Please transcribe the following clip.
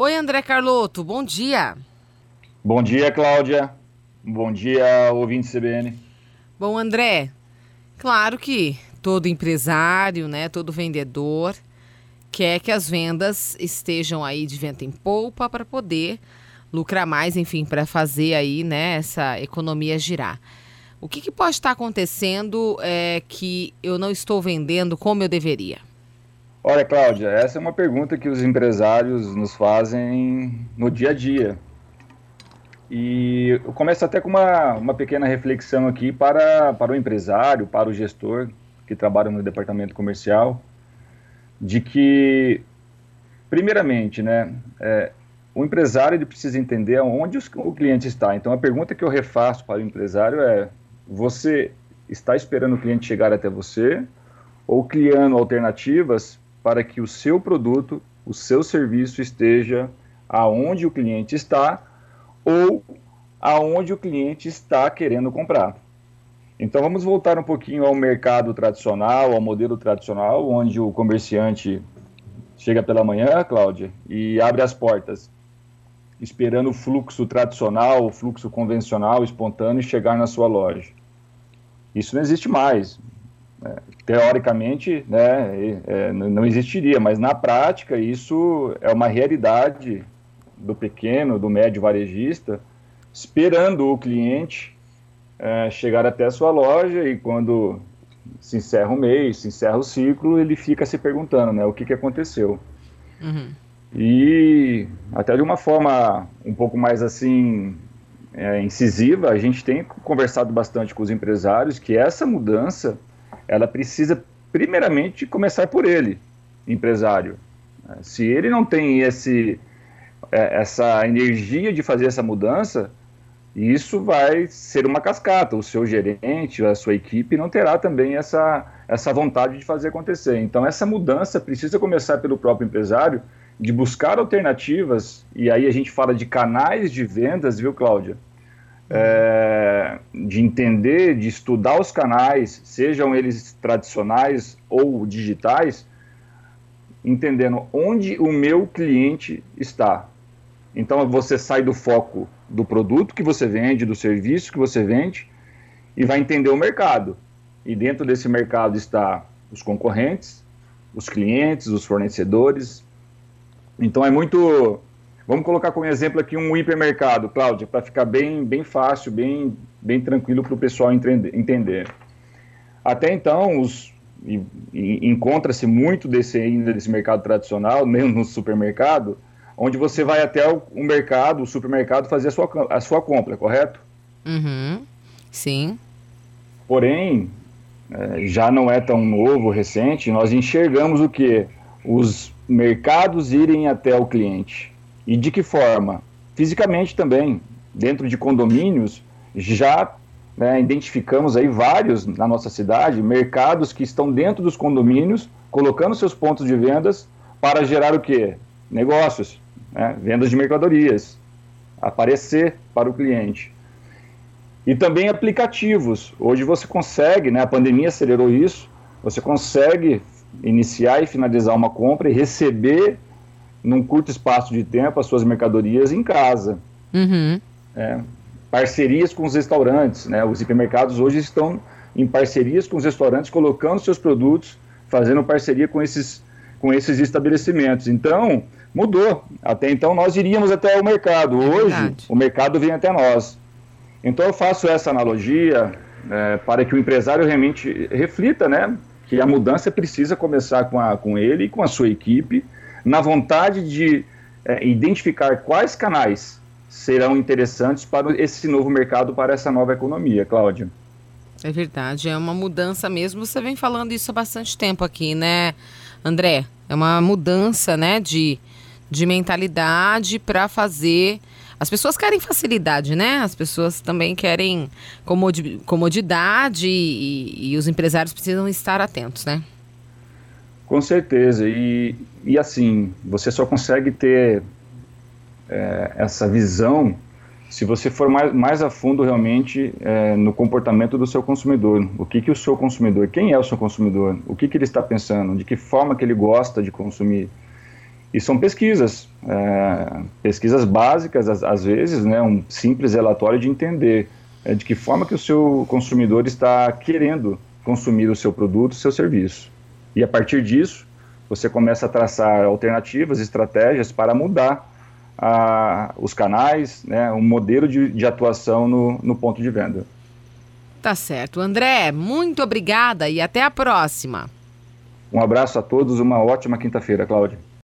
Oi, André Carloto, bom dia. Bom dia, Cláudia. Bom dia, ouvinte CBN. Bom, André, claro que todo empresário, né, todo vendedor quer que as vendas estejam aí de vento em polpa para poder lucrar mais, enfim, para fazer aí, né, essa economia girar. O que, que pode estar acontecendo é, que eu não estou vendendo como eu deveria? Olha, Cláudia, essa é uma pergunta que os empresários nos fazem no dia a dia. E eu começo até com uma, uma pequena reflexão aqui para, para o empresário, para o gestor que trabalha no departamento comercial, de que, primeiramente, né, é, o empresário ele precisa entender onde o cliente está. Então, a pergunta que eu refaço para o empresário é: você está esperando o cliente chegar até você ou criando alternativas para que o seu produto, o seu serviço esteja aonde o cliente está ou aonde o cliente está querendo comprar. Então vamos voltar um pouquinho ao mercado tradicional, ao modelo tradicional, onde o comerciante chega pela manhã, Cláudia, e abre as portas, esperando o fluxo tradicional, o fluxo convencional, espontâneo, chegar na sua loja. Isso não existe mais. É, teoricamente, né, é, não existiria, mas na prática isso é uma realidade do pequeno, do médio varejista, esperando o cliente é, chegar até a sua loja e quando se encerra o mês, se encerra o ciclo, ele fica se perguntando, né, o que, que aconteceu. Uhum. E até de uma forma um pouco mais assim é, incisiva, a gente tem conversado bastante com os empresários que essa mudança ela precisa primeiramente começar por ele, empresário. Se ele não tem esse, é, essa energia de fazer essa mudança, isso vai ser uma cascata. O seu gerente, a sua equipe não terá também essa, essa vontade de fazer acontecer. Então, essa mudança precisa começar pelo próprio empresário, de buscar alternativas, e aí a gente fala de canais de vendas, viu, Cláudia? É, de entender, de estudar os canais, sejam eles tradicionais ou digitais, entendendo onde o meu cliente está. Então você sai do foco do produto que você vende, do serviço que você vende e vai entender o mercado. E dentro desse mercado está os concorrentes, os clientes, os fornecedores. Então é muito Vamos colocar como exemplo aqui um hipermercado, Cláudia, para ficar bem, bem fácil, bem, bem tranquilo para o pessoal entender. Até então, encontra-se muito desse ainda desse mercado tradicional, mesmo no supermercado, onde você vai até o, o mercado, o supermercado, fazer a sua, a sua compra, correto? Uhum. Sim. Porém, é, já não é tão novo, recente, nós enxergamos o que? Os mercados irem até o cliente. E de que forma? Fisicamente também, dentro de condomínios, já né, identificamos aí vários na nossa cidade, mercados que estão dentro dos condomínios, colocando seus pontos de vendas para gerar o quê? Negócios, né, vendas de mercadorias, aparecer para o cliente. E também aplicativos. Hoje você consegue, né, a pandemia acelerou isso, você consegue iniciar e finalizar uma compra e receber num curto espaço de tempo, as suas mercadorias em casa. Uhum. É, parcerias com os restaurantes, né? Os hipermercados hoje estão em parcerias com os restaurantes, colocando seus produtos, fazendo parceria com esses, com esses estabelecimentos. Então, mudou. Até então, nós iríamos até o mercado. É hoje, é o mercado vem até nós. Então, eu faço essa analogia é, para que o empresário realmente reflita, né? Que a mudança precisa começar com, a, com ele e com a sua equipe, na vontade de é, identificar quais canais serão interessantes para esse novo mercado, para essa nova economia, Cláudia. É verdade, é uma mudança mesmo. Você vem falando isso há bastante tempo aqui, né, André? É uma mudança, né, de, de mentalidade para fazer. As pessoas querem facilidade, né? As pessoas também querem comodidade e, e os empresários precisam estar atentos, né? Com certeza. E, e assim, você só consegue ter é, essa visão se você for mais, mais a fundo realmente é, no comportamento do seu consumidor. O que, que o seu consumidor, quem é o seu consumidor? O que, que ele está pensando? De que forma que ele gosta de consumir? E são pesquisas, é, pesquisas básicas, às, às, vezes, né, um simples relatório de entender é, de que forma que o seu consumidor está querendo consumir o seu produto, o seu serviço. E a partir disso, você começa a traçar alternativas, estratégias para mudar a, os canais, né, um modelo de, de atuação no, no ponto de venda. Tá certo. André, muito obrigada e até a próxima. Um abraço a todos, uma ótima quinta-feira, Cláudia.